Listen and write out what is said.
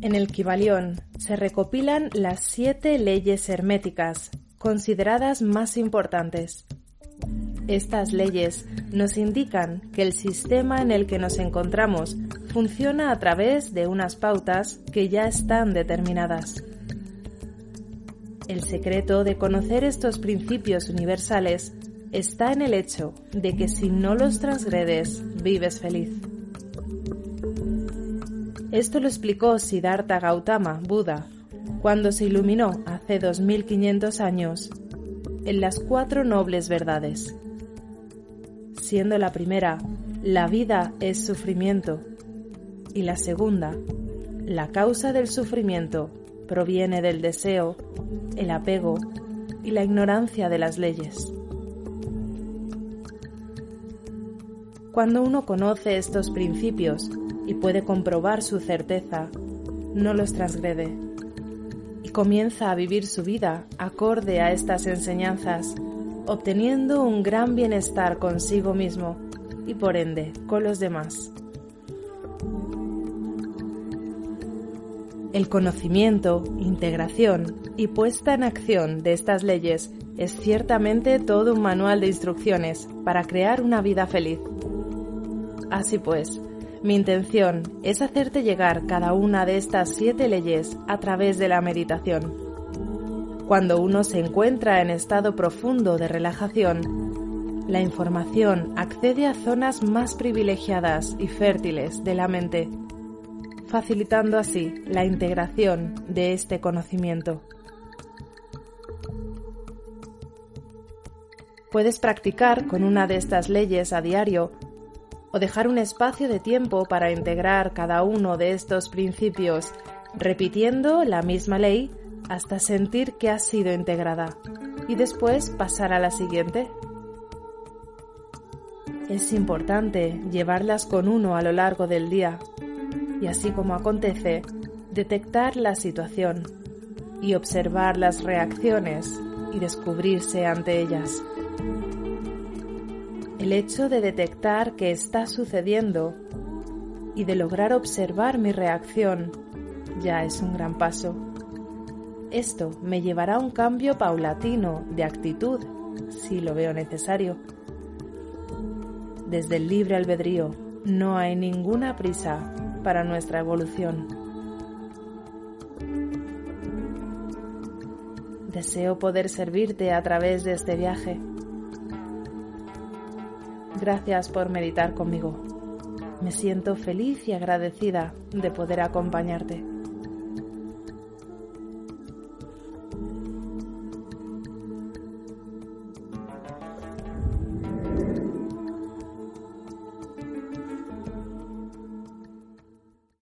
En el Kibalión se recopilan las siete leyes herméticas, consideradas más importantes. Estas leyes nos indican que el sistema en el que nos encontramos funciona a través de unas pautas que ya están determinadas. El secreto de conocer estos principios universales está en el hecho de que si no los transgredes, vives feliz. Esto lo explicó Siddhartha Gautama, Buda, cuando se iluminó hace 2500 años en las cuatro nobles verdades. Siendo la primera, la vida es sufrimiento, y la segunda, la causa del sufrimiento proviene del deseo, el apego y la ignorancia de las leyes. Cuando uno conoce estos principios, y puede comprobar su certeza, no los transgrede y comienza a vivir su vida acorde a estas enseñanzas, obteniendo un gran bienestar consigo mismo y por ende con los demás. El conocimiento, integración y puesta en acción de estas leyes es ciertamente todo un manual de instrucciones para crear una vida feliz. Así pues, mi intención es hacerte llegar cada una de estas siete leyes a través de la meditación. Cuando uno se encuentra en estado profundo de relajación, la información accede a zonas más privilegiadas y fértiles de la mente, facilitando así la integración de este conocimiento. Puedes practicar con una de estas leyes a diario o dejar un espacio de tiempo para integrar cada uno de estos principios, repitiendo la misma ley hasta sentir que ha sido integrada y después pasar a la siguiente. Es importante llevarlas con uno a lo largo del día y así como acontece, detectar la situación y observar las reacciones y descubrirse ante ellas. El hecho de detectar que está sucediendo y de lograr observar mi reacción ya es un gran paso. Esto me llevará a un cambio paulatino de actitud, si lo veo necesario. Desde el libre albedrío no hay ninguna prisa para nuestra evolución. Deseo poder servirte a través de este viaje Gracias por meditar conmigo. Me siento feliz y agradecida de poder acompañarte.